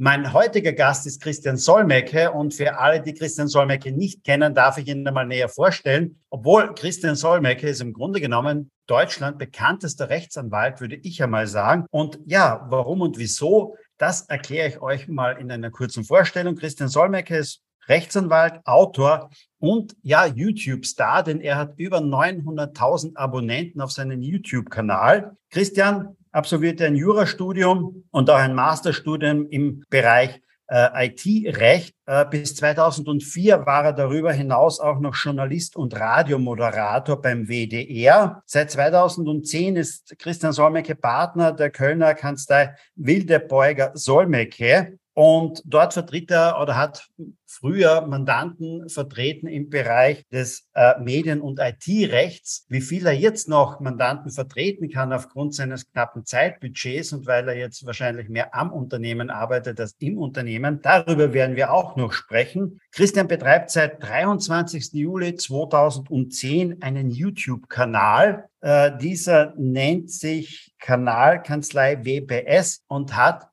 Mein heutiger Gast ist Christian Solmecke und für alle, die Christian Solmecke nicht kennen, darf ich ihn einmal näher vorstellen. Obwohl Christian Solmecke ist im Grunde genommen Deutschland bekanntester Rechtsanwalt, würde ich einmal sagen. Und ja, warum und wieso, das erkläre ich euch mal in einer kurzen Vorstellung. Christian Solmecke ist Rechtsanwalt, Autor und ja, YouTube-Star, denn er hat über 900.000 Abonnenten auf seinem YouTube-Kanal. Christian, absolvierte ein Jurastudium und auch ein Masterstudium im Bereich äh, IT-Recht. Äh, bis 2004 war er darüber hinaus auch noch Journalist und Radiomoderator beim WDR. Seit 2010 ist Christian Solmecke Partner der Kölner Kanzlei Wildebeuger Solmecke. Und dort vertritt er oder hat früher Mandanten vertreten im Bereich des äh, Medien- und IT-Rechts. Wie viel er jetzt noch Mandanten vertreten kann aufgrund seines knappen Zeitbudgets und weil er jetzt wahrscheinlich mehr am Unternehmen arbeitet als im Unternehmen, darüber werden wir auch noch sprechen. Christian betreibt seit 23. Juli 2010 einen YouTube-Kanal. Äh, dieser nennt sich Kanalkanzlei WPS und hat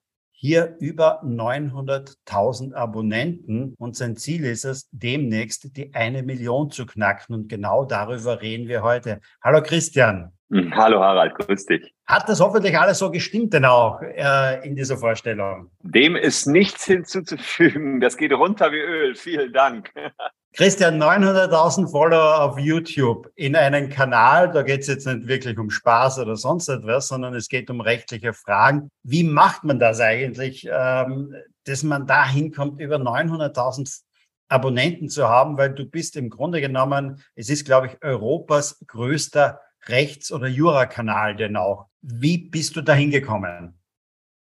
hier über 900.000 Abonnenten und sein Ziel ist es, demnächst die eine Million zu knacken und genau darüber reden wir heute. Hallo Christian. Hm, hallo Harald, grüß dich. Hat das hoffentlich alles so gestimmt denn auch äh, in dieser Vorstellung? Dem ist nichts hinzuzufügen. Das geht runter wie Öl. Vielen Dank. Christian, 900.000 Follower auf YouTube in einen Kanal, da geht es jetzt nicht wirklich um Spaß oder sonst etwas, sondern es geht um rechtliche Fragen. Wie macht man das eigentlich, ähm, dass man da hinkommt, über 900.000 Abonnenten zu haben, weil du bist im Grunde genommen, es ist, glaube ich, Europas größter Rechts- oder Jura-Kanal denn auch. Wie bist du da hingekommen?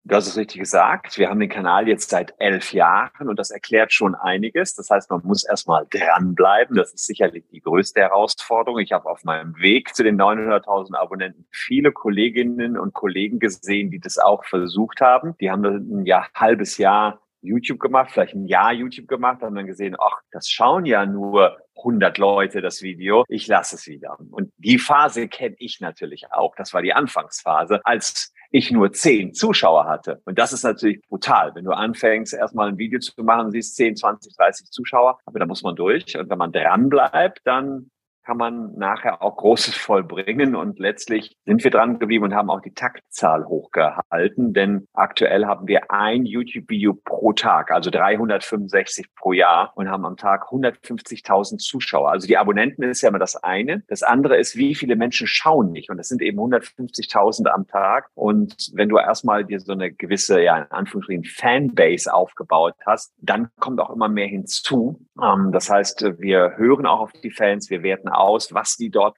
Du hast es richtig gesagt. Wir haben den Kanal jetzt seit elf Jahren und das erklärt schon einiges. Das heißt, man muss erstmal dranbleiben. Das ist sicherlich die größte Herausforderung. Ich habe auf meinem Weg zu den 900.000 Abonnenten viele Kolleginnen und Kollegen gesehen, die das auch versucht haben. Die haben ein Jahr, halbes Jahr YouTube gemacht, vielleicht ein Jahr YouTube gemacht, haben dann gesehen, ach, das schauen ja nur 100 Leute das Video, ich lasse es wieder. Und die Phase kenne ich natürlich auch. Das war die Anfangsphase, als ich nur 10 Zuschauer hatte. Und das ist natürlich brutal. Wenn du anfängst, erstmal ein Video zu machen, siehst 10, 20, 30 Zuschauer, aber da muss man durch. Und wenn man dran bleibt, dann kann man nachher auch Großes vollbringen. Und letztlich sind wir dran geblieben und haben auch die Taktzahl hochgehalten, denn aktuell haben wir ein YouTube-Video pro Tag, also 365 pro Jahr und haben am Tag 150.000 Zuschauer. Also die Abonnenten ist ja immer das eine. Das andere ist, wie viele Menschen schauen nicht. Und das sind eben 150.000 am Tag. Und wenn du erstmal dir so eine gewisse, ja, in Anführungsstrichen Fanbase aufgebaut hast, dann kommt auch immer mehr hinzu. Ähm, das heißt, wir hören auch auf die Fans, wir werten aus, was die dort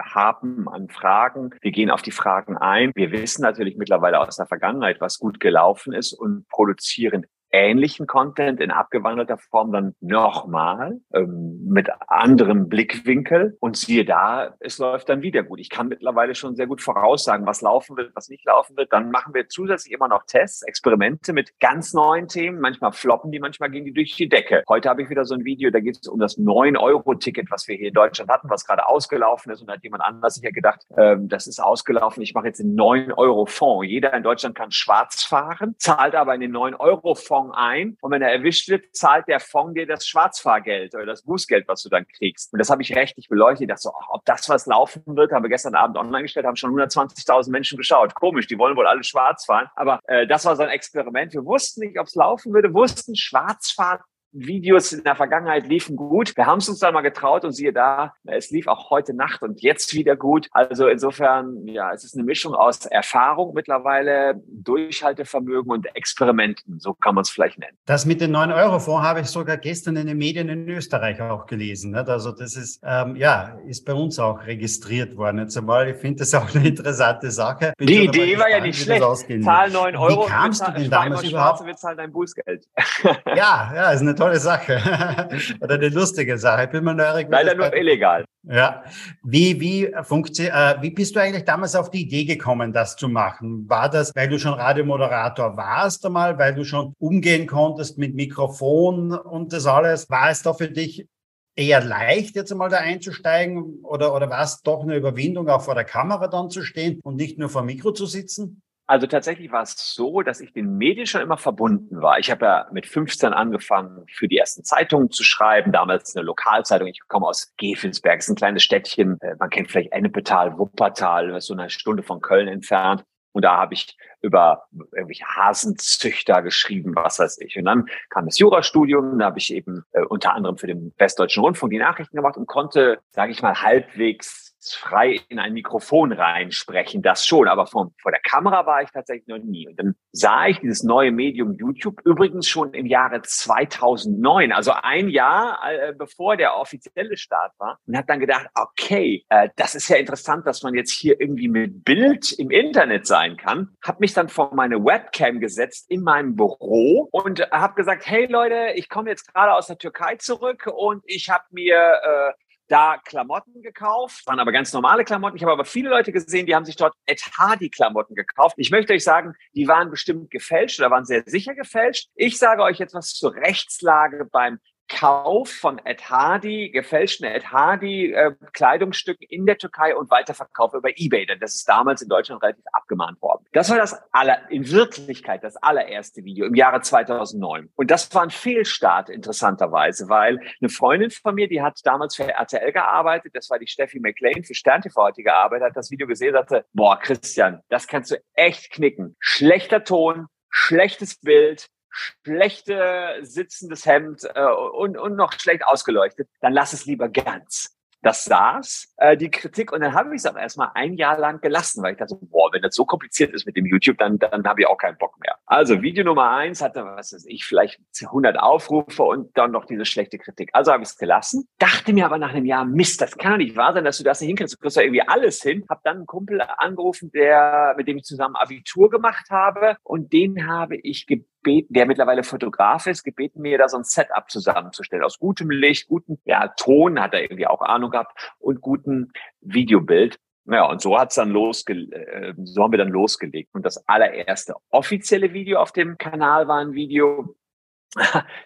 haben an Fragen. Wir gehen auf die Fragen ein. Wir wissen natürlich mittlerweile aus der Vergangenheit, was gut gelaufen ist und produzieren ähnlichen Content in abgewandelter Form dann nochmal ähm, mit anderem Blickwinkel und siehe da, es läuft dann wieder gut. Ich kann mittlerweile schon sehr gut voraussagen, was laufen wird, was nicht laufen wird. Dann machen wir zusätzlich immer noch Tests, Experimente mit ganz neuen Themen. Manchmal floppen die, manchmal gehen die durch die Decke. Heute habe ich wieder so ein Video, da geht es um das 9-Euro-Ticket, was wir hier in Deutschland hatten, was gerade ausgelaufen ist und da hat jemand anders sicher gedacht, ähm, das ist ausgelaufen, ich mache jetzt einen 9-Euro-Fonds. Jeder in Deutschland kann schwarz fahren, zahlt aber in den 9-Euro-Fonds Fonds ein und wenn er erwischt wird, zahlt der Fonds dir das Schwarzfahrgeld oder das Bußgeld, was du dann kriegst. Und das habe ich rechtlich beleuchtet. Ich dachte so, ach, ob das was laufen wird, haben wir gestern Abend online gestellt, haben schon 120.000 Menschen geschaut. Komisch, die wollen wohl alle schwarz fahren. Aber äh, das war so ein Experiment. Wir wussten nicht, ob es laufen würde, wussten, Schwarzfahren Videos in der Vergangenheit liefen gut. Wir haben es uns dann mal getraut und siehe da, es lief auch heute Nacht und jetzt wieder gut. Also insofern, ja, es ist eine Mischung aus Erfahrung mittlerweile, Durchhaltevermögen und Experimenten. So kann man es vielleicht nennen. Das mit den 9-Euro-Fonds habe ich sogar gestern in den Medien in Österreich auch gelesen. Also das ist, ähm, ja, ist bei uns auch registriert worden. Jetzt einmal, ich finde das auch eine interessante Sache. Bin Die Idee war ja nicht schlecht. Zahl 9 Euro. Wie kamst du denn damals überhaupt? Wir zahlen dein Bußgeld. ja, ja, ist eine tolle Sache oder eine lustige Sache. Ich bin mal neugierig. Leider nur illegal. Ja. Wie, wie, äh, wie bist du eigentlich damals auf die Idee gekommen, das zu machen? War das, weil du schon Radiomoderator warst einmal, weil du schon umgehen konntest mit Mikrofon und das alles? War es da für dich eher leicht, jetzt einmal da einzusteigen? Oder, oder war es doch eine Überwindung, auch vor der Kamera dann zu stehen und nicht nur vor dem Mikro zu sitzen? Also tatsächlich war es so, dass ich den Medien schon immer verbunden war. Ich habe ja mit 15 angefangen, für die ersten Zeitungen zu schreiben, damals eine Lokalzeitung. Ich komme aus Gefelsberg, ist ein kleines Städtchen. Äh, man kennt vielleicht Ennepetal, Wuppertal, so eine Stunde von Köln entfernt. Und da habe ich über irgendwelche Hasenzüchter geschrieben, was weiß ich. Und dann kam das Jurastudium, da habe ich eben äh, unter anderem für den Westdeutschen Rundfunk die Nachrichten gemacht und konnte, sage ich mal, halbwegs frei in ein Mikrofon reinsprechen, das schon, aber vor, vor der Kamera war ich tatsächlich noch nie. Und dann sah ich dieses neue Medium YouTube übrigens schon im Jahre 2009, also ein Jahr äh, bevor der offizielle Start war und habe dann gedacht, okay, äh, das ist ja interessant, dass man jetzt hier irgendwie mit Bild im Internet sein kann. Habe mich dann vor meine Webcam gesetzt in meinem Büro und habe gesagt, hey Leute, ich komme jetzt gerade aus der Türkei zurück und ich habe mir äh, da Klamotten gekauft, waren aber ganz normale Klamotten. Ich habe aber viele Leute gesehen, die haben sich dort Ed Hardy Klamotten gekauft. Ich möchte euch sagen, die waren bestimmt gefälscht oder waren sehr sicher gefälscht. Ich sage euch jetzt was zur Rechtslage beim Kauf von Ed Hardy, gefälschten Ed Hardy äh, Kleidungsstücken in der Türkei und Weiterverkauf über Ebay, denn das ist damals in Deutschland relativ abgemahnt worden. Das war das aller, in Wirklichkeit das allererste Video im Jahre 2009. Und das war ein Fehlstart interessanterweise, weil eine Freundin von mir, die hat damals für RTL gearbeitet, das war die Steffi McLean, für Stern TV heute gearbeitet, hat das Video gesehen, sagte, boah, Christian, das kannst du echt knicken. Schlechter Ton, schlechtes Bild, schlechte sitzendes Hemd äh, und, und noch schlecht ausgeleuchtet, dann lass es lieber ganz. Das saß, äh, die Kritik, und dann habe ich es auch erstmal ein Jahr lang gelassen, weil ich dachte, boah, wenn das so kompliziert ist mit dem YouTube, dann, dann habe ich auch keinen Bock mehr. Also Video Nummer eins hatte, was weiß ich, vielleicht 100 Aufrufe und dann noch diese schlechte Kritik. Also habe ich es gelassen, dachte mir aber nach einem Jahr, Mist, das kann doch nicht wahr sein, dass du das nicht hinkriegst. Du kriegst ja irgendwie alles hin. Hab dann einen Kumpel angerufen, der, mit dem ich zusammen Abitur gemacht habe und den habe ich gebeten, gebeten, der mittlerweile Fotograf ist, gebeten, mir da so ein Setup zusammenzustellen. Aus gutem Licht, guten ja, Ton, hat er irgendwie auch Ahnung gehabt, und guten Videobild. Ja, und so hat's dann losge äh, so haben wir dann losgelegt. Und das allererste offizielle Video auf dem Kanal war ein Video,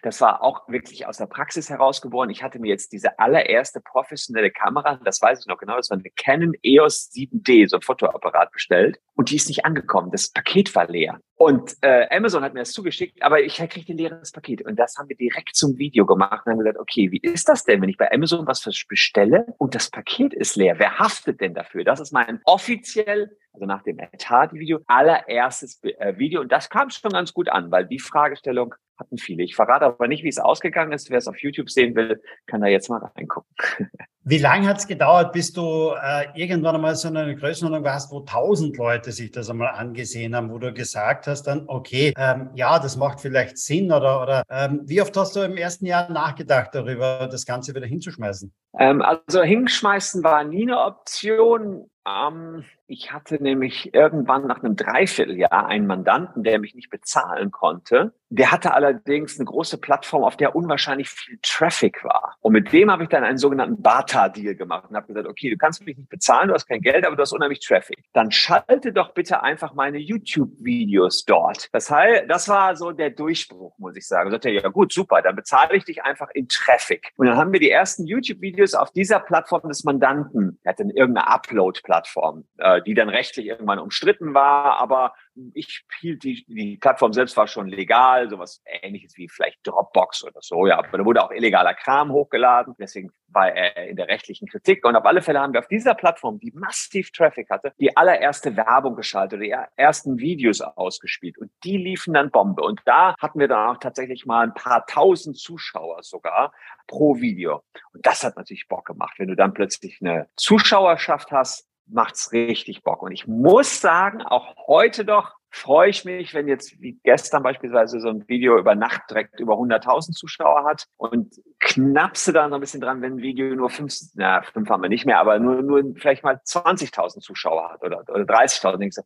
das war auch wirklich aus der Praxis herausgeboren. Ich hatte mir jetzt diese allererste professionelle Kamera, das weiß ich noch genau, das war eine Canon EOS 7D, so ein Fotoapparat bestellt. Und die ist nicht angekommen. Das Paket war leer. Und äh, Amazon hat mir das zugeschickt, aber ich kriegte ein leeres Paket. Und das haben wir direkt zum Video gemacht und haben gesagt, okay, wie ist das denn, wenn ich bei Amazon was bestelle und das Paket ist leer? Wer haftet denn dafür? Das ist mein offiziell, also nach dem Etat-Video, allererstes äh, Video. Und das kam schon ganz gut an, weil die Fragestellung hatten viele. Ich verrate aber nicht, wie es ausgegangen ist. Wer es auf YouTube sehen will, kann da jetzt mal reingucken. Wie lange hat es gedauert, bis du äh, irgendwann einmal so eine Größenordnung warst, wo tausend Leute sich das einmal angesehen haben, wo du gesagt hast dann, okay, ähm, ja, das macht vielleicht Sinn oder, oder ähm, wie oft hast du im ersten Jahr nachgedacht darüber, das Ganze wieder hinzuschmeißen? Ähm, also hinschmeißen war nie eine Option. Ähm, ich hatte nämlich irgendwann nach einem Dreivierteljahr einen Mandanten, der mich nicht bezahlen konnte. Der hatte allerdings eine große Plattform, auf der unwahrscheinlich viel Traffic war. Und mit dem habe ich dann einen sogenannten Barter-Deal gemacht und habe gesagt, okay, du kannst mich nicht bezahlen, du hast kein Geld, aber du hast unheimlich Traffic. Dann schalte doch bitte einfach meine YouTube-Videos dort. Das heißt, das war so der Durchbruch, muss ich sagen. Ich sagte, ja gut, super, dann bezahle ich dich einfach in Traffic. Und dann haben wir die ersten YouTube-Videos auf dieser Plattform des Mandanten. Er hatte irgendeine Upload-Plattform. Äh, die dann rechtlich irgendwann umstritten war, aber ich hielt die, die Plattform selbst war schon legal, sowas ähnliches wie vielleicht Dropbox oder so, ja, aber da wurde auch illegaler Kram hochgeladen, deswegen war er in der rechtlichen Kritik und auf alle Fälle haben wir auf dieser Plattform, die massiv Traffic hatte, die allererste Werbung geschaltet, die ersten Videos ausgespielt und die liefen dann Bombe. Und da hatten wir dann auch tatsächlich mal ein paar tausend Zuschauer sogar pro Video. Und das hat natürlich Bock gemacht, wenn du dann plötzlich eine Zuschauerschaft hast, macht's richtig Bock. Und ich muss sagen, auch heute doch freue ich mich, wenn jetzt wie gestern beispielsweise so ein Video über Nacht direkt über 100.000 Zuschauer hat und knappste da noch ein bisschen dran, wenn ein Video nur fünf, na, fünf haben wir nicht mehr, aber nur, nur vielleicht mal 20.000 Zuschauer hat oder, oder 30.000. Denkst du,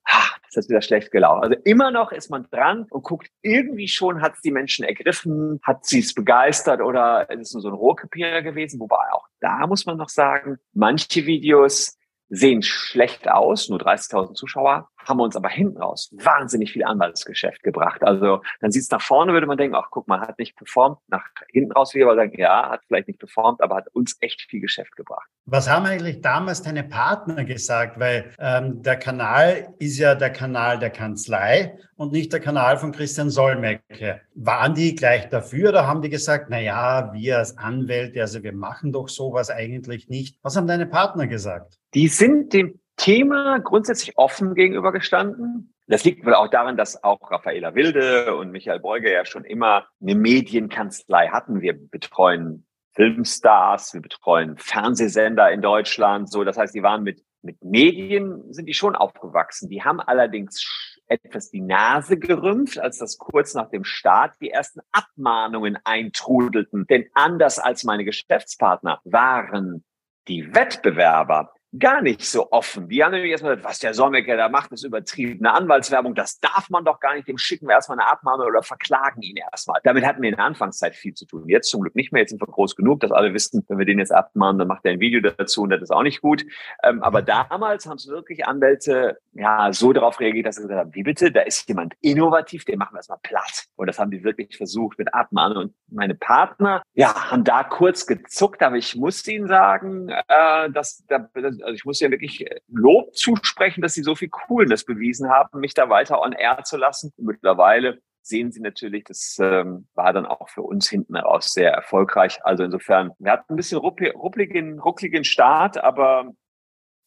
das ist wieder schlecht gelaufen. Also immer noch ist man dran und guckt, irgendwie schon hat es die Menschen ergriffen, hat sie es begeistert oder ist es nur so ein Rohrkrepierer gewesen, wobei auch da muss man noch sagen, manche Videos sehen schlecht aus, nur 30.000 Zuschauer, haben wir uns aber hinten raus wahnsinnig viel Anwaltsgeschäft gebracht. Also dann sieht es nach vorne, würde man denken, ach guck mal, hat nicht performt. Nach hinten raus wieder sagen, ja, hat vielleicht nicht performt, aber hat uns echt viel Geschäft gebracht. Was haben eigentlich damals deine Partner gesagt? Weil ähm, der Kanal ist ja der Kanal der Kanzlei und nicht der Kanal von Christian Solmecke. Waren die gleich dafür oder haben die gesagt, na ja, wir als Anwälte, also wir machen doch sowas eigentlich nicht? Was haben deine Partner gesagt? Die sind dem Thema grundsätzlich offen gegenübergestanden. Das liegt wohl auch daran, dass auch Raffaela Wilde und Michael Beuge ja schon immer eine Medienkanzlei hatten. Wir betreuen Filmstars, wir betreuen Fernsehsender in Deutschland. So, das heißt, die waren mit, mit Medien sind die schon aufgewachsen. Die haben allerdings etwas die Nase gerümpft, als das kurz nach dem Start die ersten Abmahnungen eintrudelten. Denn anders als meine Geschäftspartner waren die Wettbewerber gar nicht so offen. Die haben nämlich erstmal was der Sommecker da macht, ist übertriebene Anwaltswerbung. Das darf man doch gar nicht. Dem schicken wir erstmal eine Abmahnung oder verklagen ihn erstmal. Damit hatten wir in der Anfangszeit viel zu tun. Jetzt zum Glück nicht mehr. Jetzt sind wir groß genug, dass alle wissen, wenn wir den jetzt abmahnen, dann macht er ein Video dazu und das ist auch nicht gut. Ähm, aber damals haben es wirklich Anwälte ja so darauf reagiert, dass sie gesagt haben, wie bitte, da ist jemand innovativ, den machen wir erstmal platt. Und das haben die wirklich versucht mit Abmahnen. Und meine Partner, ja, haben da kurz gezuckt, aber ich muss ihnen sagen, äh, dass, dass also ich muss ja wirklich äh, Lob zusprechen, dass sie so viel Coolness bewiesen haben, mich da weiter on air zu lassen. Mittlerweile sehen Sie natürlich, das ähm, war dann auch für uns hinten raus sehr erfolgreich. Also insofern, wir hatten ein bisschen ruckligen, ruckligen Start, aber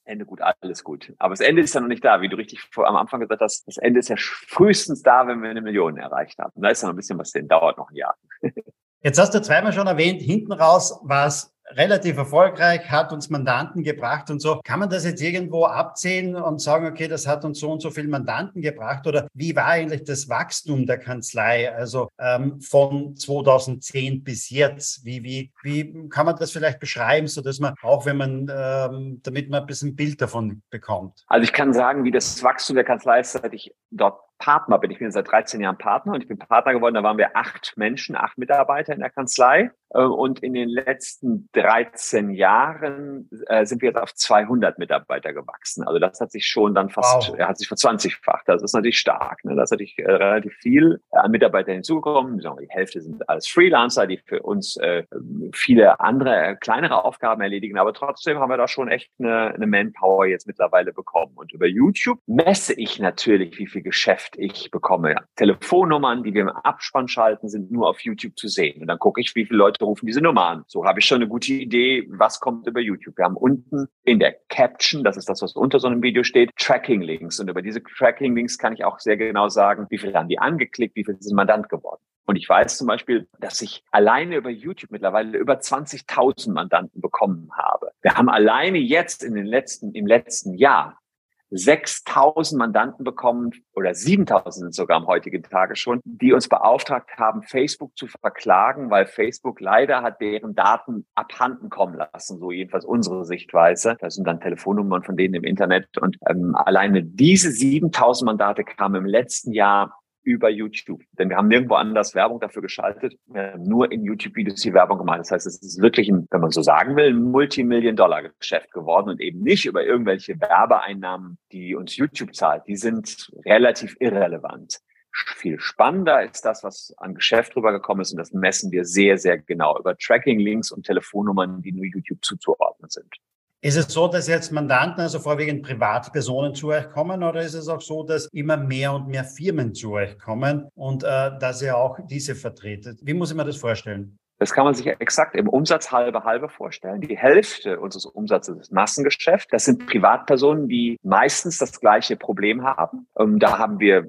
Ende gut, alles gut. Aber das Ende ist ja noch nicht da, wie du richtig vor, am Anfang gesagt hast. Das Ende ist ja frühestens da, wenn wir eine Million erreicht haben. Da ist ja noch ein bisschen was drin, dauert noch ein Jahr. Jetzt hast du zweimal schon erwähnt, hinten raus war es relativ erfolgreich, hat uns Mandanten gebracht und so. Kann man das jetzt irgendwo abzählen und sagen, okay, das hat uns so und so viel Mandanten gebracht? Oder wie war eigentlich das Wachstum der Kanzlei, also ähm, von 2010 bis jetzt? Wie, wie, wie kann man das vielleicht beschreiben, so dass man auch, wenn man, ähm, damit man ein bisschen Bild davon bekommt? Also ich kann sagen, wie das Wachstum der Kanzlei ist, seit ich dort Partner bin. Ich bin seit 13 Jahren Partner und ich bin Partner geworden. Da waren wir acht Menschen, acht Mitarbeiter in der Kanzlei. Äh, und in den letzten 13 Jahren äh, sind wir jetzt auf 200 Mitarbeiter gewachsen. Also das hat sich schon dann fast, wow. hat sich verzwanzigfacht. Das ist natürlich stark. Ne? Das ist natürlich äh, relativ viel an Mitarbeitern hinzugekommen. Die Hälfte sind alles Freelancer, die für uns viele andere, kleinere Aufgaben erledigen. Aber trotzdem haben wir da schon echt eine, eine Manpower jetzt mittlerweile bekommen. Und über YouTube messe ich natürlich, wie viel Geschäft ich bekomme. Telefonnummern, die wir im Abspann schalten, sind nur auf YouTube zu sehen. Und dann gucke ich, wie viele Leute rufen diese Nummer an. So habe ich schon eine gute Idee, was kommt über YouTube. Wir haben unten in der Caption, das ist das, was unter so einem Video steht, Tracking-Links. Und über diese Tracking-Links kann ich auch sehr genau sagen, wie viele haben die angeklickt, wie viele sind Mandant geworden. Und ich weiß zum Beispiel, dass ich alleine über YouTube mittlerweile über 20.000 Mandanten bekommen habe. Wir haben alleine jetzt in den letzten, im letzten Jahr 6000 Mandanten bekommen oder 7000 sind sogar am heutigen Tage schon, die uns beauftragt haben, Facebook zu verklagen, weil Facebook leider hat deren Daten abhanden kommen lassen, so jedenfalls unsere Sichtweise. Das sind dann Telefonnummern von denen im Internet und ähm, alleine diese 7000 Mandate kamen im letzten Jahr über YouTube. Denn wir haben nirgendwo anders Werbung dafür geschaltet, nur in YouTube-Videos die Werbung gemacht. Das heißt, es ist wirklich ein, wenn man so sagen will, ein Multimillion-Dollar-Geschäft geworden und eben nicht über irgendwelche Werbeeinnahmen, die uns YouTube zahlt. Die sind relativ irrelevant. Viel spannender ist das, was an Geschäft rübergekommen ist und das messen wir sehr, sehr genau über Tracking-Links und Telefonnummern, die nur YouTube zuzuordnen sind. Ist es so, dass jetzt Mandanten, also vorwiegend Privatpersonen zu euch kommen oder ist es auch so, dass immer mehr und mehr Firmen zu euch kommen und äh, dass ihr auch diese vertretet? Wie muss ich mir das vorstellen? Das kann man sich exakt im Umsatz halbe halbe vorstellen. Die Hälfte unseres Umsatzes ist Massengeschäft. Das sind Privatpersonen, die meistens das gleiche Problem haben. Ähm, da haben wir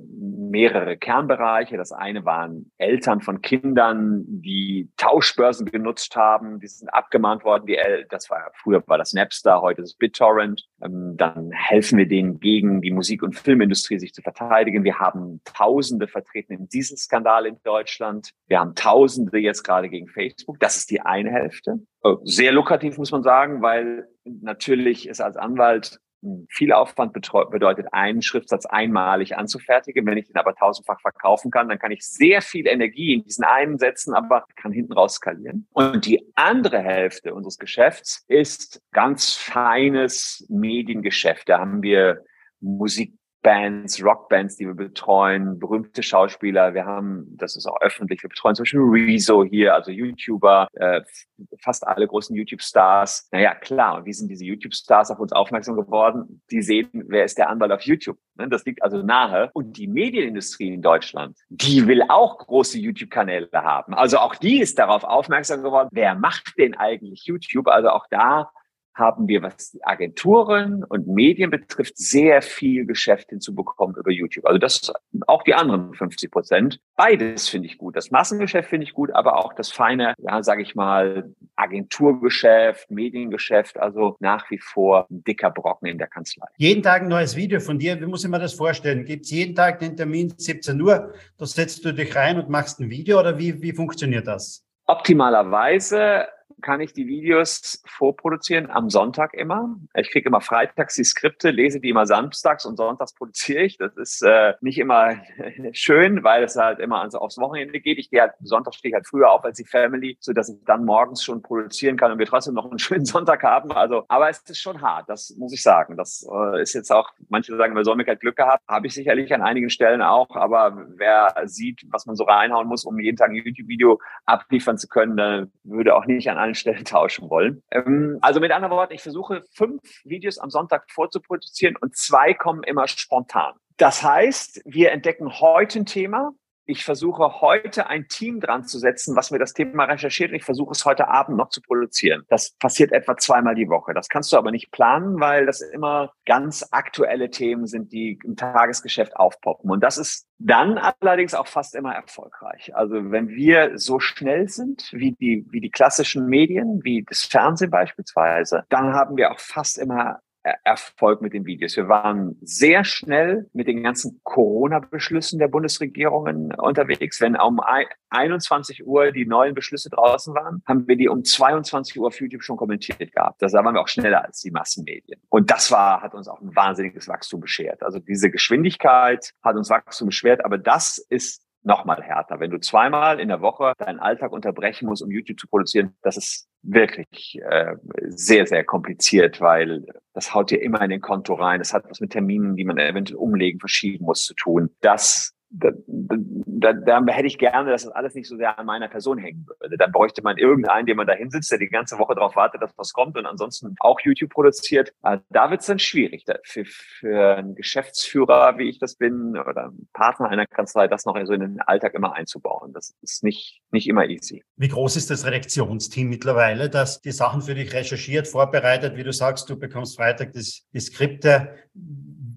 mehrere Kernbereiche. Das eine waren Eltern von Kindern, die Tauschbörsen genutzt haben. Die sind abgemahnt worden. Die El das war früher war das Napster, heute ist BitTorrent. Ähm, dann helfen wir denen gegen die Musik- und Filmindustrie sich zu verteidigen. Wir haben Tausende vertreten im Dieselskandal in Deutschland. Wir haben Tausende jetzt gerade gegen Facebook. Das ist die eine Hälfte. Oh, sehr lukrativ muss man sagen, weil natürlich es als Anwalt viel Aufwand bedeutet, einen Schriftsatz einmalig anzufertigen. Wenn ich den aber tausendfach verkaufen kann, dann kann ich sehr viel Energie in diesen einen setzen, aber kann hinten raus skalieren. Und die andere Hälfte unseres Geschäfts ist ganz feines Mediengeschäft. Da haben wir Musik Bands, Rockbands, die wir betreuen, berühmte Schauspieler. Wir haben, das ist auch öffentlich, wir betreuen zum Beispiel Rezo hier, also YouTuber, äh, fast alle großen YouTube-Stars. Naja, klar, und wie sind diese YouTube-Stars auf uns aufmerksam geworden? Die sehen, wer ist der Anwalt auf YouTube? Ne, das liegt also nahe. Und die Medienindustrie in Deutschland, die will auch große YouTube-Kanäle haben. Also auch die ist darauf aufmerksam geworden, wer macht denn eigentlich YouTube? Also auch da haben wir, was die Agenturen und Medien betrifft, sehr viel Geschäft hinzubekommen über YouTube. Also das auch die anderen 50 Prozent. Beides finde ich gut. Das Massengeschäft finde ich gut, aber auch das feine, ja, sage ich mal, Agenturgeschäft, Mediengeschäft, also nach wie vor ein dicker Brocken in der Kanzlei. Jeden Tag ein neues Video von dir. Wie muss ich mir das vorstellen? Gibt es jeden Tag den Termin 17 Uhr? Da setzt du dich rein und machst ein Video oder wie, wie funktioniert das? Optimalerweise kann ich die Videos vorproduzieren am Sonntag immer. Ich kriege immer freitags die Skripte, lese die immer samstags und sonntags produziere ich. Das ist äh, nicht immer schön, weil es halt immer also aufs Wochenende geht. Ich gehe halt, Sonntag stehe ich halt früher auf als die Family, so dass ich dann morgens schon produzieren kann und wir trotzdem noch einen schönen Sonntag haben. Also, aber es ist schon hart, das muss ich sagen. Das äh, ist jetzt auch, manche sagen, wir sollen halt Glück gehabt. Habe ich sicherlich an einigen Stellen auch, aber wer sieht, was man so reinhauen muss, um jeden Tag ein YouTube-Video abliefern zu können, dann würde auch nicht an allen Stellen tauschen wollen. Ähm, also mit anderen Worten, ich versuche fünf Videos am Sonntag vorzuproduzieren und zwei kommen immer spontan. Das heißt, wir entdecken heute ein Thema, ich versuche heute ein Team dran zu setzen, was mir das Thema recherchiert und ich versuche es heute Abend noch zu produzieren. Das passiert etwa zweimal die Woche. Das kannst du aber nicht planen, weil das immer ganz aktuelle Themen sind, die im Tagesgeschäft aufpoppen. Und das ist dann allerdings auch fast immer erfolgreich. Also wenn wir so schnell sind wie die, wie die klassischen Medien, wie das Fernsehen beispielsweise, dann haben wir auch fast immer Erfolg mit den Videos. Wir waren sehr schnell mit den ganzen Corona-Beschlüssen der Bundesregierungen unterwegs. Wenn um 21 Uhr die neuen Beschlüsse draußen waren, haben wir die um 22 Uhr auf YouTube schon kommentiert gehabt. Da waren wir auch schneller als die Massenmedien. Und das war, hat uns auch ein wahnsinniges Wachstum beschert. Also diese Geschwindigkeit hat uns Wachstum beschwert, aber das ist nochmal härter. Wenn du zweimal in der Woche deinen Alltag unterbrechen musst, um YouTube zu produzieren, das ist wirklich äh, sehr, sehr kompliziert, weil das haut dir immer in den Konto rein. Das hat was mit Terminen, die man eventuell umlegen, verschieben muss, zu tun. Das da, da, da hätte ich gerne, dass das alles nicht so sehr an meiner Person hängen würde. Dann bräuchte man irgendeinen, der man da hinsitzt, der die ganze Woche darauf wartet, dass was kommt und ansonsten auch YouTube produziert. Also da wird es dann schwierig für, für einen Geschäftsführer, wie ich das bin, oder einen Partner einer Kanzlei, das noch so in den Alltag immer einzubauen. Das ist nicht, nicht immer easy. Wie groß ist das Redaktionsteam mittlerweile, das die Sachen für dich recherchiert, vorbereitet, wie du sagst, du bekommst Freitag das, die Skripte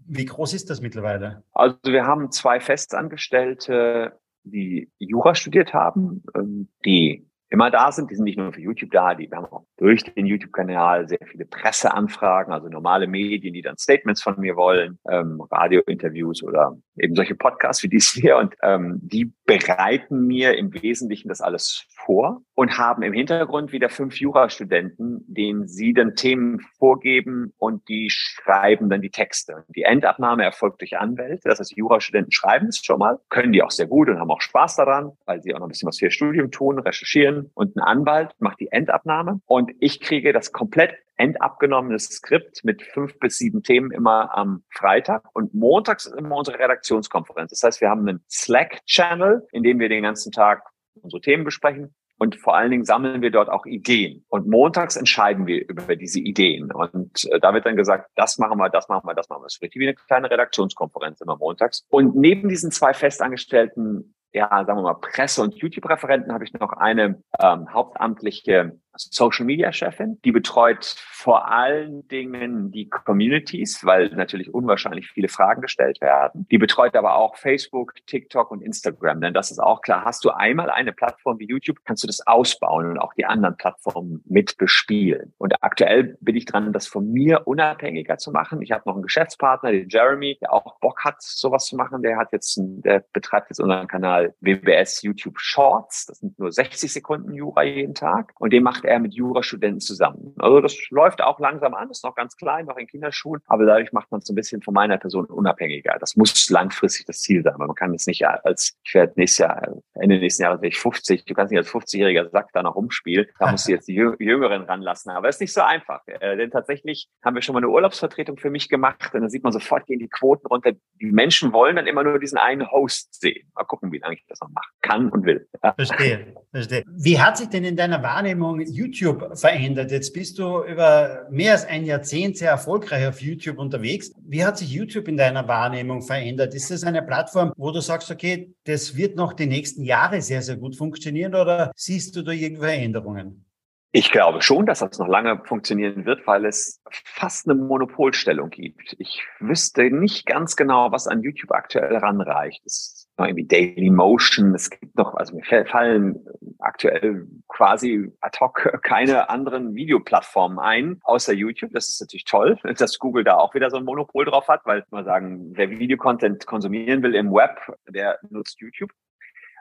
wie groß ist das mittlerweile? Also wir haben zwei Festangestellte, die Jura studiert haben, ähm, die immer da sind. Die sind nicht nur für YouTube da, die haben auch durch den YouTube-Kanal sehr viele Presseanfragen, also normale Medien, die dann Statements von mir wollen, ähm, Radiointerviews oder eben solche Podcasts wie dies hier. Und ähm, die bereiten mir im Wesentlichen das alles vor und haben im Hintergrund wieder fünf Jurastudenten, denen sie dann Themen vorgeben und die schreiben dann die Texte. Die Endabnahme erfolgt durch Anwälte. Das heißt, Jurastudenten schreiben es schon mal, können die auch sehr gut und haben auch Spaß daran, weil sie auch noch ein bisschen was für ihr Studium tun, recherchieren. Und ein Anwalt macht die Endabnahme und ich kriege das komplett endabgenommenes Skript mit fünf bis sieben Themen immer am Freitag und montags ist immer unsere Redaktionskonferenz. Das heißt, wir haben einen Slack-Channel, in dem wir den ganzen Tag unsere Themen besprechen. Und vor allen Dingen sammeln wir dort auch Ideen. Und montags entscheiden wir über diese Ideen. Und äh, da wird dann gesagt, das machen wir, das machen wir, das machen wir. Ist richtig wie eine kleine Redaktionskonferenz immer montags. Und neben diesen zwei festangestellten ja, sagen wir mal, Presse- und YouTube-Referenten habe ich noch eine ähm, hauptamtliche Social Media Chefin. Die betreut vor allen Dingen die Communities, weil natürlich unwahrscheinlich viele Fragen gestellt werden. Die betreut aber auch Facebook, TikTok und Instagram, denn das ist auch klar. Hast du einmal eine Plattform wie YouTube, kannst du das ausbauen und auch die anderen Plattformen mit bespielen. Und aktuell bin ich dran, das von mir unabhängiger zu machen. Ich habe noch einen Geschäftspartner, den Jeremy, der auch Bock hat, sowas zu machen. Der hat jetzt, der betreibt jetzt unseren Kanal WBS YouTube Shorts. Das sind nur 60 Sekunden Jura jeden Tag. Und den macht er mit Jurastudenten zusammen. Also das läuft auch langsam an, ist noch ganz klein, noch in Kinderschuhen, aber dadurch macht man es ein bisschen von meiner Person unabhängiger. Das muss langfristig das Ziel sein, weil man kann jetzt nicht als, ich werde nächstes Jahr, Ende nächsten Jahres werde ich 50, du kannst nicht als 50-jähriger Sack da noch rumspielen, da musst du jetzt die Jüngeren ranlassen. Aber es ist nicht so einfach, äh, denn tatsächlich haben wir schon mal eine Urlaubsvertretung für mich gemacht und dann sieht man sofort gehen die Quoten runter. Die Menschen wollen dann immer nur diesen einen Host sehen. Mal gucken, wie lange ich das noch machen kann und will. Verstehe, verstehe. Wie hat sich denn in deiner Wahrnehmung YouTube verändert? Jetzt bist du über mehr als ein Jahrzehnt sehr erfolgreich auf YouTube unterwegs. Wie hat sich YouTube in deiner Wahrnehmung verändert? Ist es eine Plattform, wo du sagst, okay, das wird noch die nächsten Jahre sehr, sehr gut funktionieren oder siehst du da irgendwelche Veränderungen? Ich glaube schon, dass das noch lange funktionieren wird, weil es fast eine Monopolstellung gibt. Ich wüsste nicht ganz genau, was an YouTube aktuell ranreicht. Es irgendwie Daily Motion. Es gibt noch, also mir fallen aktuell quasi ad hoc keine anderen Videoplattformen ein, außer YouTube. Das ist natürlich toll, dass Google da auch wieder so ein Monopol drauf hat, weil man sagen, wer Videocontent konsumieren will im Web, der nutzt YouTube.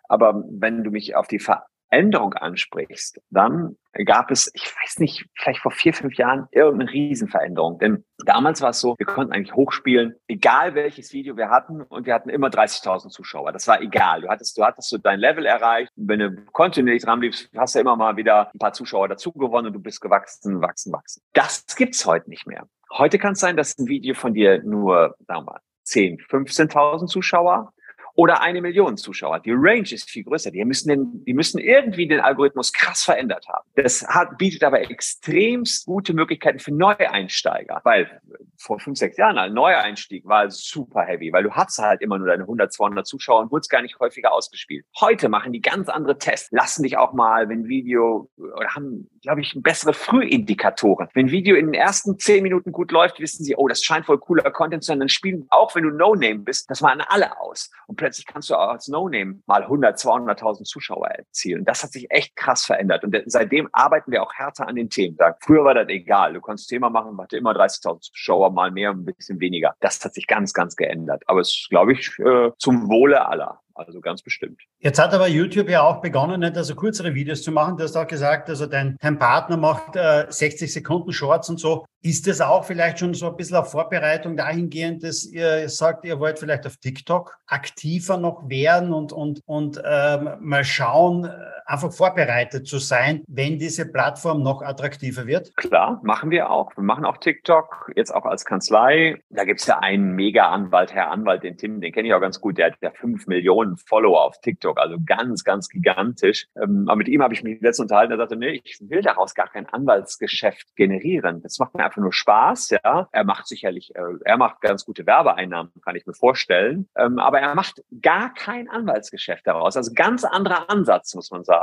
Aber wenn du mich auf die Änderung ansprichst, dann gab es, ich weiß nicht, vielleicht vor vier, fünf Jahren irgendeine Riesenveränderung. Denn damals war es so, wir konnten eigentlich hochspielen, egal welches Video wir hatten und wir hatten immer 30.000 Zuschauer. Das war egal. Du hattest, du hattest so dein Level erreicht. Wenn du kontinuierlich dran bliebst, hast du immer mal wieder ein paar Zuschauer dazu gewonnen und du bist gewachsen, wachsen, wachsen. Das gibt's heute nicht mehr. Heute kann es sein, dass ein Video von dir nur, sagen wir mal, 10, 15.000 Zuschauer oder eine Million Zuschauer. Die Range ist viel größer. Die müssen, den, die müssen irgendwie den Algorithmus krass verändert haben. Das hat, bietet aber extremst gute Möglichkeiten für Neueinsteiger, weil vor fünf, sechs Jahren ein Neueinstieg war super heavy, weil du hattest halt immer nur deine 100, 200 Zuschauer und wurdest gar nicht häufiger ausgespielt. Heute machen die ganz andere Tests, lassen dich auch mal, wenn Video, oder haben, glaube ich, bessere Frühindikatoren. Wenn Video in den ersten zehn Minuten gut läuft, wissen sie, oh, das scheint voll cooler Content zu sein, dann spielen, auch wenn du No-Name bist, das waren alle aus. Und plötzlich kannst du auch als No-Name mal 100, 200.000 Zuschauer erzielen. Das hat sich echt krass verändert. Und seitdem arbeiten wir auch härter an den Themen. Früher war das egal. Du konntest Thema machen, hatte immer 30.000 Zuschauer, mal mehr, ein bisschen weniger. Das hat sich ganz, ganz geändert. Aber es ist, glaube ich, äh, zum Wohle aller. Also ganz bestimmt. Jetzt hat aber YouTube ja auch begonnen, nicht also kürzere Videos zu machen. Du hast auch gesagt, also dein, dein Partner macht äh, 60 Sekunden Shorts und so. Ist das auch vielleicht schon so ein bisschen auf Vorbereitung dahingehend, dass ihr sagt, ihr wollt vielleicht auf TikTok aktiver noch werden und, und, und ähm, mal schauen, äh, einfach vorbereitet zu sein, wenn diese Plattform noch attraktiver wird? Klar, machen wir auch. Wir machen auch TikTok, jetzt auch als Kanzlei. Da gibt es ja einen Mega-Anwalt, Herr Anwalt, den Tim, den kenne ich auch ganz gut, der hat ja fünf Millionen Follower auf TikTok, also ganz, ganz gigantisch. Ähm, aber mit ihm habe ich mich letztens unterhalten, er sagte, nee, ich will daraus gar kein Anwaltsgeschäft generieren. Das macht mir einfach nur Spaß, ja. Er macht sicherlich, äh, er macht ganz gute Werbeeinnahmen, kann ich mir vorstellen. Ähm, aber er macht gar kein Anwaltsgeschäft daraus. Also ganz anderer Ansatz, muss man sagen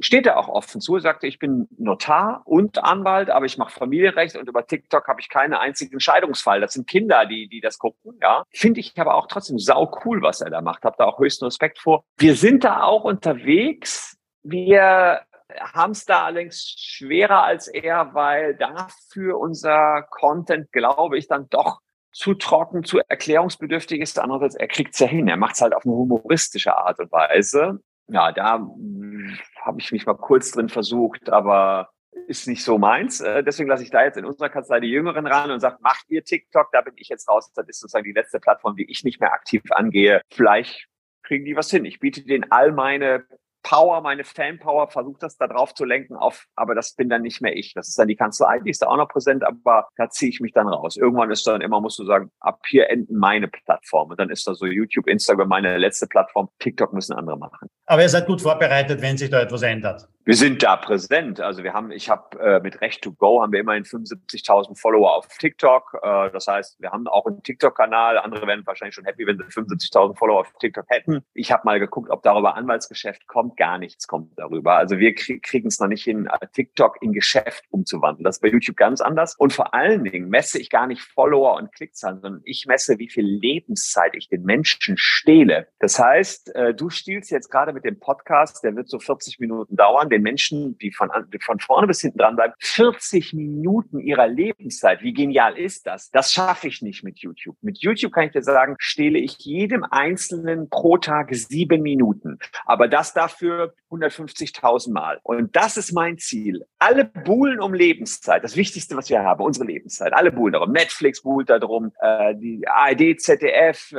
steht er auch offen zu, sagte, ich bin Notar und Anwalt, aber ich mache Familienrecht und über TikTok habe ich keinen einzigen Scheidungsfall. Das sind Kinder, die, die das gucken, ja. Finde ich aber auch trotzdem sau cool, was er da macht. Habe da auch höchsten Respekt vor. Wir sind da auch unterwegs. Wir haben es da allerdings schwerer als er, weil dafür unser Content, glaube ich, dann doch zu trocken, zu erklärungsbedürftig ist. Andererseits, er kriegt es ja hin. Er macht es halt auf eine humoristische Art und Weise ja, da hm, habe ich mich mal kurz drin versucht, aber ist nicht so meins. Äh, deswegen lasse ich da jetzt in unserer Kanzlei die Jüngeren ran und sage, macht ihr TikTok, da bin ich jetzt raus. Das ist sozusagen die letzte Plattform, die ich nicht mehr aktiv angehe. Vielleicht kriegen die was hin. Ich biete denen all meine Power, meine Fanpower, versucht das da drauf zu lenken auf, aber das bin dann nicht mehr ich. Das ist dann die Kanzlei, die ist da auch noch präsent, aber da ziehe ich mich dann raus. Irgendwann ist dann immer, musst du sagen, ab hier enden meine Plattform. Und dann ist da so YouTube, Instagram meine letzte Plattform. TikTok müssen andere machen. Aber ihr seid gut vorbereitet, wenn sich da etwas ändert. Wir sind da präsent. Also wir haben, ich habe äh, mit Recht to Go haben wir immerhin 75.000 Follower auf TikTok. Äh, das heißt, wir haben auch einen TikTok-Kanal. Andere wären wahrscheinlich schon happy, wenn sie 75.000 Follower auf TikTok hätten. Ich habe mal geguckt, ob darüber Anwaltsgeschäft kommt. Gar nichts kommt darüber. Also wir krieg, kriegen es noch nicht hin, äh, TikTok in Geschäft umzuwandeln. Das ist bei YouTube ganz anders. Und vor allen Dingen messe ich gar nicht Follower und Klickzahlen, sondern ich messe, wie viel Lebenszeit ich den Menschen stehle. Das heißt, äh, du stiehlst jetzt gerade mit dem Podcast, der wird so 40 Minuten dauern den Menschen, die von, von vorne bis hinten dran bleiben, 40 Minuten ihrer Lebenszeit. Wie genial ist das? Das schaffe ich nicht mit YouTube. Mit YouTube kann ich dir sagen, stehle ich jedem Einzelnen pro Tag sieben Minuten. Aber das dafür 150.000 Mal. Und das ist mein Ziel. Alle buhlen um Lebenszeit. Das Wichtigste, was wir haben, unsere Lebenszeit. Alle buhlen darum. Netflix buhlt darum, äh, die ARD, ZDF, äh,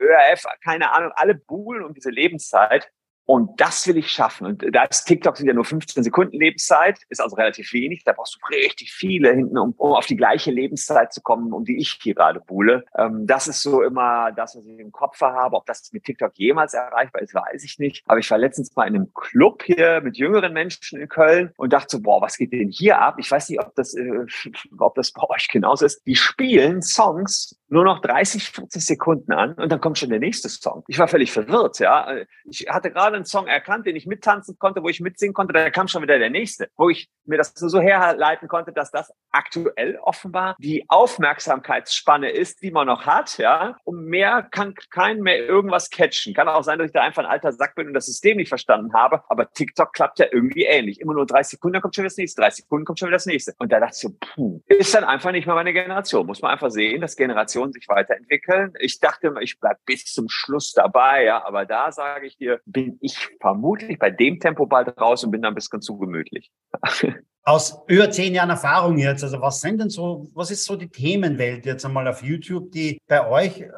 ÖRF, keine Ahnung. Alle buhlen um diese Lebenszeit. Und das will ich schaffen. Und da ist TikTok sind ja nur 15 Sekunden Lebenszeit, ist also relativ wenig. Da brauchst du richtig viele hinten, um, um auf die gleiche Lebenszeit zu kommen, um die ich hier gerade buhle. Ähm, das ist so immer das, was ich im Kopf habe. Ob das mit TikTok jemals erreichbar ist, weiß ich nicht. Aber ich war letztens mal in einem Club hier mit jüngeren Menschen in Köln und dachte so, boah, was geht denn hier ab? Ich weiß nicht, ob das, äh, ob das bei euch genauso ist. Die spielen Songs nur noch 30, 40 Sekunden an und dann kommt schon der nächste Song. Ich war völlig verwirrt, ja. Ich hatte gerade einen Song erkannt, den ich mittanzen konnte, wo ich mitsingen konnte, da kam schon wieder der nächste, wo ich mir das so herleiten konnte, dass das aktuell offenbar die Aufmerksamkeitsspanne ist, die man noch hat, ja. Und mehr kann kein mehr irgendwas catchen. Kann auch sein, dass ich da einfach ein alter Sack bin und das System nicht verstanden habe, aber TikTok klappt ja irgendwie ähnlich. Immer nur 30 Sekunden, dann kommt schon wieder das nächste, 30 Sekunden kommt schon wieder das nächste. Und da dachte ich so, puh, ist dann einfach nicht mehr meine Generation. Muss man einfach sehen, dass Generation Generationen sich weiterentwickeln. Ich dachte immer, ich bleibe bis zum Schluss dabei, ja, aber da sage ich dir, bin ich vermutlich bei dem Tempo bald raus und bin dann ein bisschen zu gemütlich. Aus über zehn Jahren Erfahrung jetzt, also was sind denn so, was ist so die Themenwelt jetzt einmal auf YouTube, die bei euch äh,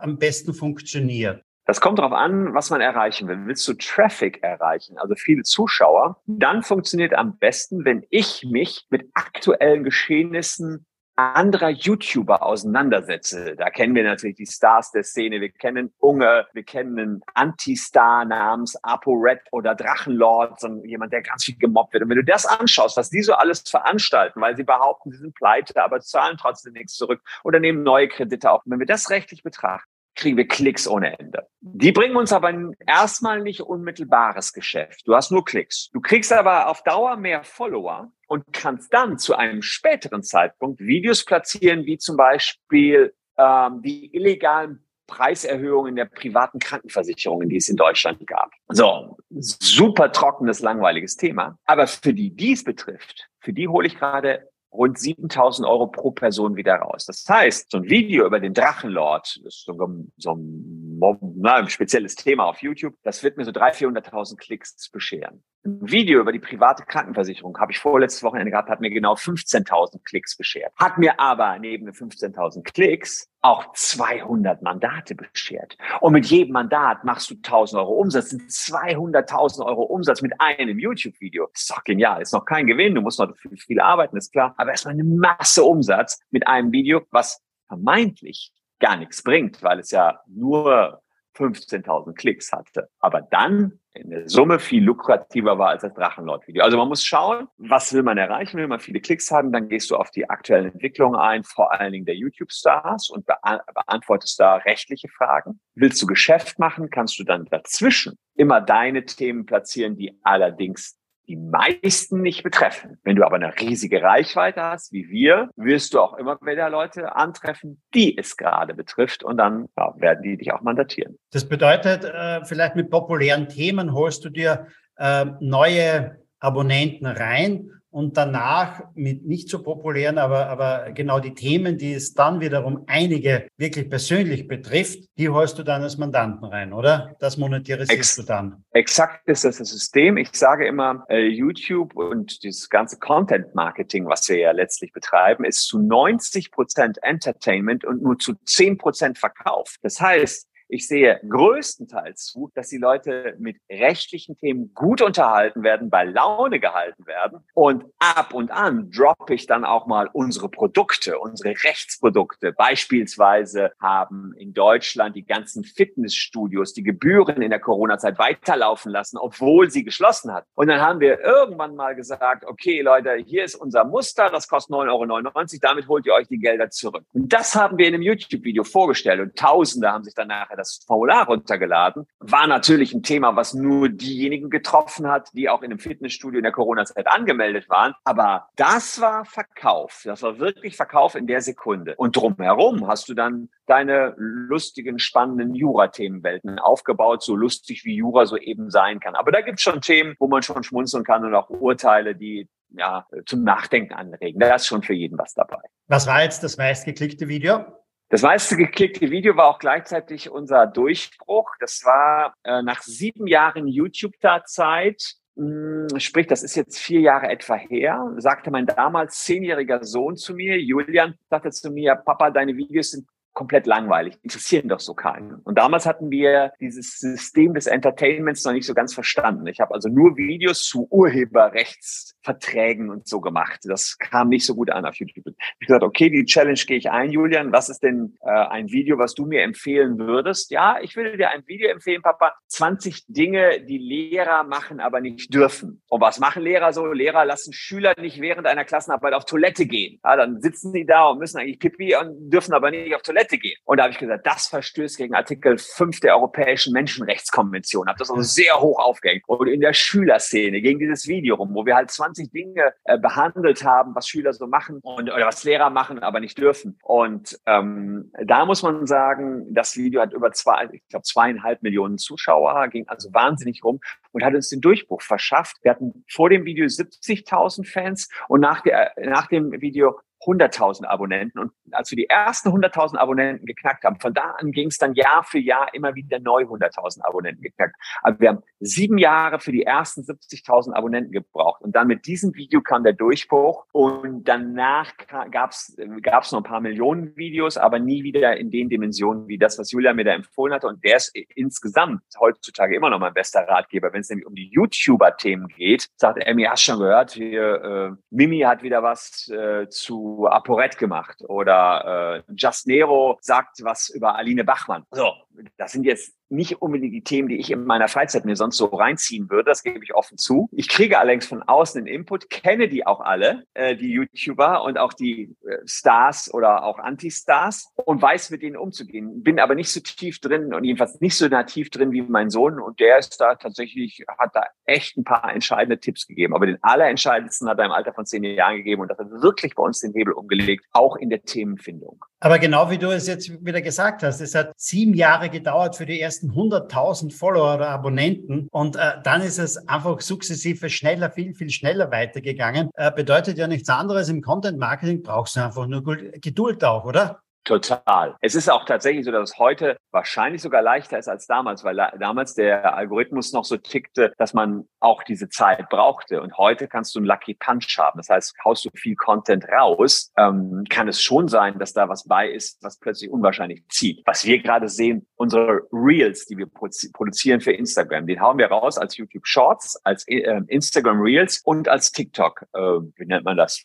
am besten funktioniert? Das kommt darauf an, was man erreichen will. Willst du Traffic erreichen, also viele Zuschauer, dann funktioniert am besten, wenn ich mich mit aktuellen Geschehnissen anderer YouTuber auseinandersetze. Da kennen wir natürlich die Stars der Szene. Wir kennen Unge, wir kennen einen Anti-Star namens Apo Red oder Drachenlord, so jemand, der ganz viel gemobbt wird. Und wenn du das anschaust, was die so alles veranstalten, weil sie behaupten, sie sind pleite, aber zahlen trotzdem nichts zurück oder nehmen neue Kredite auf. Wenn wir das rechtlich betrachten, kriegen wir Klicks ohne Ende. Die bringen uns aber erstmal nicht unmittelbares Geschäft. Du hast nur Klicks. Du kriegst aber auf Dauer mehr Follower und kannst dann zu einem späteren Zeitpunkt Videos platzieren, wie zum Beispiel ähm, die illegalen Preiserhöhungen der privaten Krankenversicherungen, die es in Deutschland gab. So, super trockenes, langweiliges Thema. Aber für die dies betrifft, für die hole ich gerade rund 7000 Euro pro Person wieder raus. Das heißt, so ein Video über den Drachenlord, das ist so ein, so ein, na, ein spezielles Thema auf YouTube, das wird mir so 300.000, 400.000 Klicks bescheren. Ein Video über die private Krankenversicherung habe ich vorletztes Wochenende gehabt, hat mir genau 15.000 Klicks beschert. Hat mir aber neben den 15.000 Klicks auch 200 Mandate beschert. Und mit jedem Mandat machst du 1000 Euro Umsatz, sind 200.000 Euro Umsatz mit einem YouTube-Video. Ist doch genial. Ist noch kein Gewinn. Du musst noch viel, arbeiten, ist klar. Aber erstmal eine Masse Umsatz mit einem Video, was vermeintlich gar nichts bringt, weil es ja nur 15.000 Klicks hatte. Aber dann in der Summe viel lukrativer war als das Drachenlord-Video. Also man muss schauen, was will man erreichen, will man viele Klicks haben, dann gehst du auf die aktuellen Entwicklungen ein, vor allen Dingen der YouTube-Stars und beantwortest da rechtliche Fragen. Willst du Geschäft machen, kannst du dann dazwischen immer deine Themen platzieren, die allerdings die meisten nicht betreffen. Wenn du aber eine riesige Reichweite hast, wie wir, wirst du auch immer wieder Leute antreffen, die es gerade betrifft und dann ja, werden die dich auch mandatieren. Das bedeutet, äh, vielleicht mit populären Themen holst du dir äh, neue Abonnenten rein und danach mit nicht so populären, aber, aber genau die Themen, die es dann wiederum einige wirklich persönlich betrifft, die holst du dann als Mandanten rein, oder? Das monetarisierst Ex du dann. Exakt ist das das System. Ich sage immer, äh, YouTube und dieses ganze Content-Marketing, was wir ja letztlich betreiben, ist zu 90 Prozent Entertainment und nur zu 10 Prozent Verkauf. Das heißt, Ich sehe größtenteils zu, dass die Leute mit rechtlichen Themen gut unterhalten werden, bei Laune gehalten werden. Und ab und an droppe ich dann auch mal unsere Produkte, unsere Rechtsprodukte. Beispielsweise haben in Deutschland die ganzen Fitnessstudios die Gebühren in der Corona-Zeit weiterlaufen lassen, obwohl sie geschlossen hat. Und dann haben wir irgendwann mal gesagt, okay Leute, hier ist unser Muster, das kostet 9,99 Euro, damit holt ihr euch die Gelder zurück. Und das haben wir in einem YouTube-Video vorgestellt und Tausende haben sich dann das Formular runtergeladen. War natürlich ein Thema, was nur diejenigen getroffen hat, die auch in einem Fitnessstudio in der Corona-Zeit angemeldet waren. Aber das war Verkauf. Das war wirklich Verkauf in der Sekunde. Und drumherum hast du dann deine lustigen, spannenden Jura-Themenwelten aufgebaut, so lustig wie Jura so eben sein kann. Aber da gibt es schon Themen, wo man schon schmunzeln kann und auch Urteile, die ja, zum Nachdenken anregen. Da ist schon für jeden was dabei. Was war jetzt das meistgeklickte Video? Das meiste geklickte Video war auch gleichzeitig unser Durchbruch. Das war äh, nach sieben Jahren YouTube-Zeit, hm, sprich, das ist jetzt vier Jahre etwa her, sagte mein damals zehnjähriger Sohn zu mir, Julian, sagte zu mir, Papa, deine Videos sind komplett langweilig, interessieren doch so keinen. Und damals hatten wir dieses System des Entertainments noch nicht so ganz verstanden. Ich habe also nur Videos zu Urheberrechtsverträgen und so gemacht. Das kam nicht so gut an auf YouTube. Ich gesagt, okay, die Challenge gehe ich ein, Julian. Was ist denn äh, ein Video, was du mir empfehlen würdest? Ja, ich würde dir ein Video empfehlen, Papa. 20 Dinge, die Lehrer machen, aber nicht dürfen. Und was machen Lehrer so? Lehrer lassen Schüler nicht während einer Klassenarbeit auf Toilette gehen. Ja, dann sitzen die da und müssen eigentlich pipi und dürfen aber nicht auf Toilette Toilette gehen. Und da habe ich gesagt, das verstößt gegen Artikel 5 der Europäischen Menschenrechtskonvention. Habe das also sehr hoch aufgehängt. Und in der Schülerszene ging dieses Video rum, wo wir halt 20 Dinge äh, behandelt haben, was Schüler so machen und oder was Lehrer machen, aber nicht dürfen. Und ähm, da muss man sagen, das Video hat über zwei, ich glaube zweieinhalb Millionen Zuschauer, ging also wahnsinnig rum und hat uns den Durchbruch verschafft. Wir hatten vor dem Video 70.000 Fans und nach, der, nach dem Video 100.000 Abonnenten. Und als wir die ersten 100.000 Abonnenten geknackt haben, von da an ging es dann Jahr für Jahr immer wieder neu 100.000 Abonnenten geknackt. Aber wir haben sieben Jahre für die ersten 70.000 Abonnenten gebraucht. Und dann mit diesem Video kam der Durchbruch. Und danach gab es gab's noch ein paar Millionen Videos, aber nie wieder in den Dimensionen wie das, was Julia mir da empfohlen hatte. Und der ist insgesamt heutzutage immer noch mein bester Ratgeber. Wenn es nämlich um die YouTuber-Themen geht, sagt er mir, hast schon gehört, hier, äh, Mimi hat wieder was äh, zu ApoRed gemacht oder äh, Just Nero sagt was über Aline Bachmann. So, das sind jetzt nicht unbedingt die Themen, die ich in meiner Freizeit mir sonst so reinziehen würde. Das gebe ich offen zu. Ich kriege allerdings von außen den Input, kenne die auch alle, äh, die YouTuber und auch die äh, Stars oder auch Anti-Stars und weiß, mit denen umzugehen. Bin aber nicht so tief drin und jedenfalls nicht so nativ drin wie mein Sohn. Und der ist da tatsächlich, hat da echt ein paar entscheidende Tipps gegeben. Aber den allerentscheidendsten hat er im Alter von zehn Jahren gegeben und das hat wirklich bei uns den Hebel umgelegt, auch in der Themenfindung. Aber genau wie du es jetzt wieder gesagt hast, es hat sieben Jahre gedauert für die ersten 100.000 Follower oder Abonnenten und äh, dann ist es einfach sukzessive schneller, viel, viel schneller weitergegangen. Äh, bedeutet ja nichts anderes, im Content Marketing brauchst du einfach nur Geduld auch, oder? Total. Es ist auch tatsächlich so, dass es heute wahrscheinlich sogar leichter ist als damals, weil damals der Algorithmus noch so tickte, dass man auch diese Zeit brauchte. Und heute kannst du einen Lucky Punch haben. Das heißt, haust du viel Content raus, ähm, kann es schon sein, dass da was bei ist, was plötzlich unwahrscheinlich zieht. Was wir gerade sehen, unsere Reels, die wir produzieren für Instagram, den hauen wir raus als YouTube Shorts, als äh, Instagram Reels und als TikTok. Äh, wie nennt man das?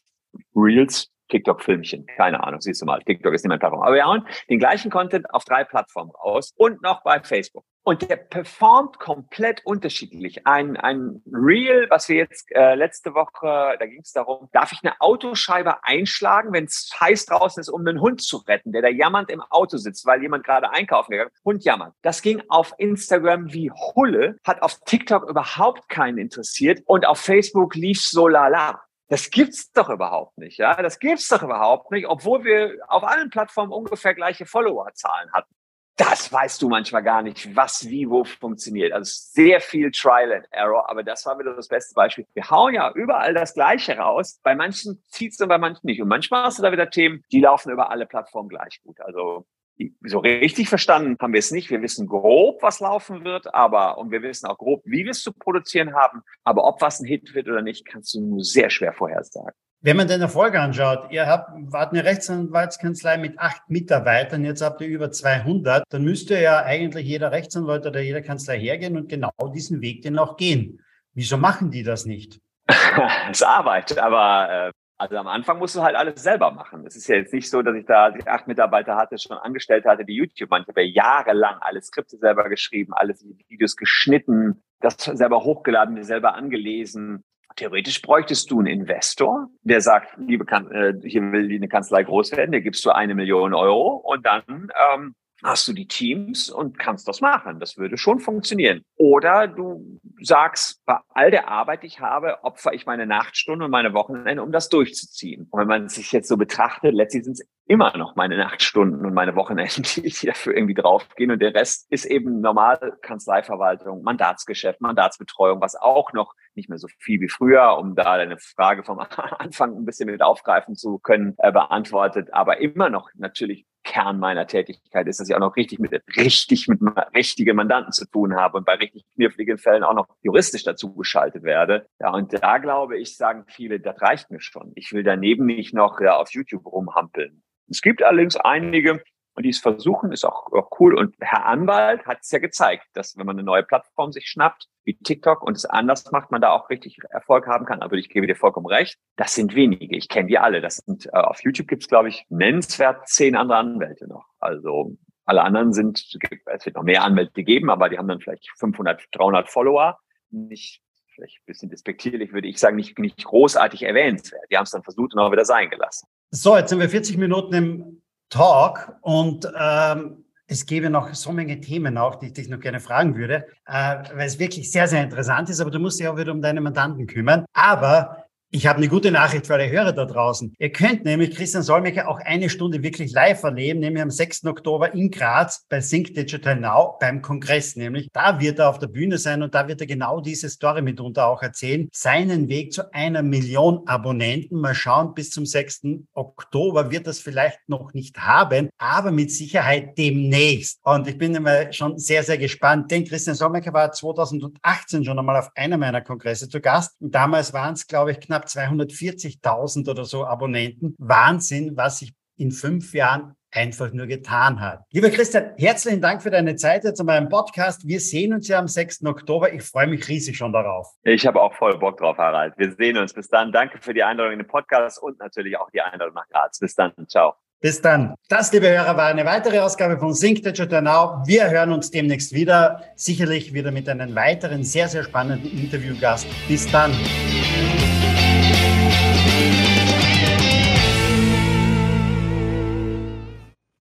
Reels TikTok-Filmchen. Keine Ahnung, siehst du mal. TikTok ist nicht mein Plattform. Aber wir hauen den gleichen Content auf drei Plattformen raus und noch bei Facebook. Und der performt komplett unterschiedlich. Ein, ein Reel, was wir jetzt äh, letzte Woche, da ging es darum, darf ich eine Autoscheibe einschlagen, wenn es heiß draußen ist, um einen Hund zu retten, der da jammernd im Auto sitzt, weil jemand gerade einkaufen gegangen ist. Hund jammert. Das ging auf Instagram wie Hulle, hat auf TikTok überhaupt keinen interessiert und auf Facebook lief so lala. Das gibt's doch überhaupt nicht, ja. Das gibt's doch überhaupt nicht, obwohl wir auf allen Plattformen ungefähr gleiche Followerzahlen hatten. Das weißt du manchmal gar nicht, was wie wo funktioniert. Also sehr viel Trial and Error, aber das war wieder das beste Beispiel. Wir hauen ja überall das Gleiche raus. Bei manchen zieht's und bei manchen nicht. Und manchmal hast du da wieder Themen, die laufen über alle Plattformen gleich gut. Also so richtig verstanden haben wir es nicht. Wir wissen grob, was laufen wird, aber und wir wissen auch grob, wie wir es zu produzieren haben. Aber ob was ein Hit wird oder nicht, kannst du nur sehr schwer vorhersagen. Wenn man den Erfolg anschaut, ihr habt, wart eine Rechtsanwaltskanzlei mit acht Mitarbeitern, jetzt habt ihr über 200, dann müsste ja eigentlich jeder Rechtsanwalt oder jede Kanzlei hergehen und genau diesen Weg den auch gehen. Wieso machen die das nicht? Es Arbeit, aber äh, also am Anfang musst du halt alles selber machen. Es ist ja jetzt nicht so, dass ich da acht Mitarbeiter hatte, schon angestellt hatte, die YouTube machen. Ich habe ja jahrelang alle Skripte selber geschrieben, alles Videos geschnitten, das selber hochgeladen, mir selber angelesen. Theoretisch bräuchtest du einen Investor, der sagt, liebe kan äh, hier will eine Kanzlei groß werden, der gibst du eine Million Euro und dann ähm, hast du die Teams und kannst das machen. Das würde schon funktionieren. Oder du sagst, bei all der Arbeit, die ich habe, opfer ich meine Nachtstunden und meine Wochenende, um das durchzuziehen. Und wenn man sich jetzt so betrachtet, letztlich sind es immer noch meine Nachtstunden und meine Wochenenden, die dafür irgendwie draufgehen. Und der Rest ist eben normal Kanzleiverwaltung, Mandatsgeschäft, Mandatsbetreuung, was auch noch nicht mehr so viel wie früher, um da eine Frage vom Anfang ein bisschen mit aufgreifen zu können, äh, beantwortet. Aber immer noch natürlich Kern meiner Tätigkeit ist, dass ich auch noch richtig mit richtig mit richtigen Mandanten zu tun habe und bei richtig kniffligen Fällen auch noch juristisch dazu geschaltet werde. Ja, und da glaube ich, sagen viele, das reicht mir schon. Ich will daneben nicht noch ja, auf YouTube rumhampeln. Es gibt allerdings einige, und die es versuchen, ist auch, auch cool. Und Herr Anwalt hat es ja gezeigt, dass wenn man eine neue Plattform sich schnappt, wie TikTok, und es anders macht, man da auch richtig Erfolg haben kann. Aber ich gebe dir vollkommen recht. Das sind wenige. Ich kenne die alle. Das sind, äh, auf YouTube gibt es, glaube ich, nennenswert zehn andere Anwälte noch. Also alle anderen sind, es wird noch mehr Anwälte geben, aber die haben dann vielleicht 500, 300 Follower. Nicht, vielleicht ein bisschen despektierlich würde ich sagen, nicht, nicht großartig erwähnenswert. Die haben es dann versucht und auch wieder sein gelassen. So, jetzt sind wir 40 Minuten im Talk und ähm, es gäbe noch so Menge Themen auch, die ich dich noch gerne fragen würde, äh, weil es wirklich sehr, sehr interessant ist, aber du musst dich auch wieder um deine Mandanten kümmern. Aber ich habe eine gute Nachricht für alle Hörer da draußen. Ihr könnt nämlich Christian Solmecke auch eine Stunde wirklich live erleben, nämlich am 6. Oktober in Graz bei Think Digital Now beim Kongress nämlich. Da wird er auf der Bühne sein und da wird er genau diese Story mitunter auch erzählen. Seinen Weg zu einer Million Abonnenten. Mal schauen, bis zum 6. Oktober wird das vielleicht noch nicht haben, aber mit Sicherheit demnächst. Und ich bin immer schon sehr, sehr gespannt, denn Christian Solmecke war 2018 schon einmal auf einer meiner Kongresse zu Gast. Und damals waren es, glaube ich, knapp knapp 240.000 oder so Abonnenten. Wahnsinn, was sich in fünf Jahren einfach nur getan hat. Lieber Christian, herzlichen Dank für deine Zeit jetzt an meinem Podcast. Wir sehen uns ja am 6. Oktober. Ich freue mich riesig schon darauf. Ich habe auch voll Bock drauf, Harald. Wir sehen uns. Bis dann. Danke für die Einladung in den Podcast und natürlich auch die Einladung nach Graz. Bis dann. Ciao. Bis dann. Das, liebe Hörer, war eine weitere Ausgabe von Sync Digital Now. Wir hören uns demnächst wieder. Sicherlich wieder mit einem weiteren sehr, sehr spannenden Interviewgast. Bis dann.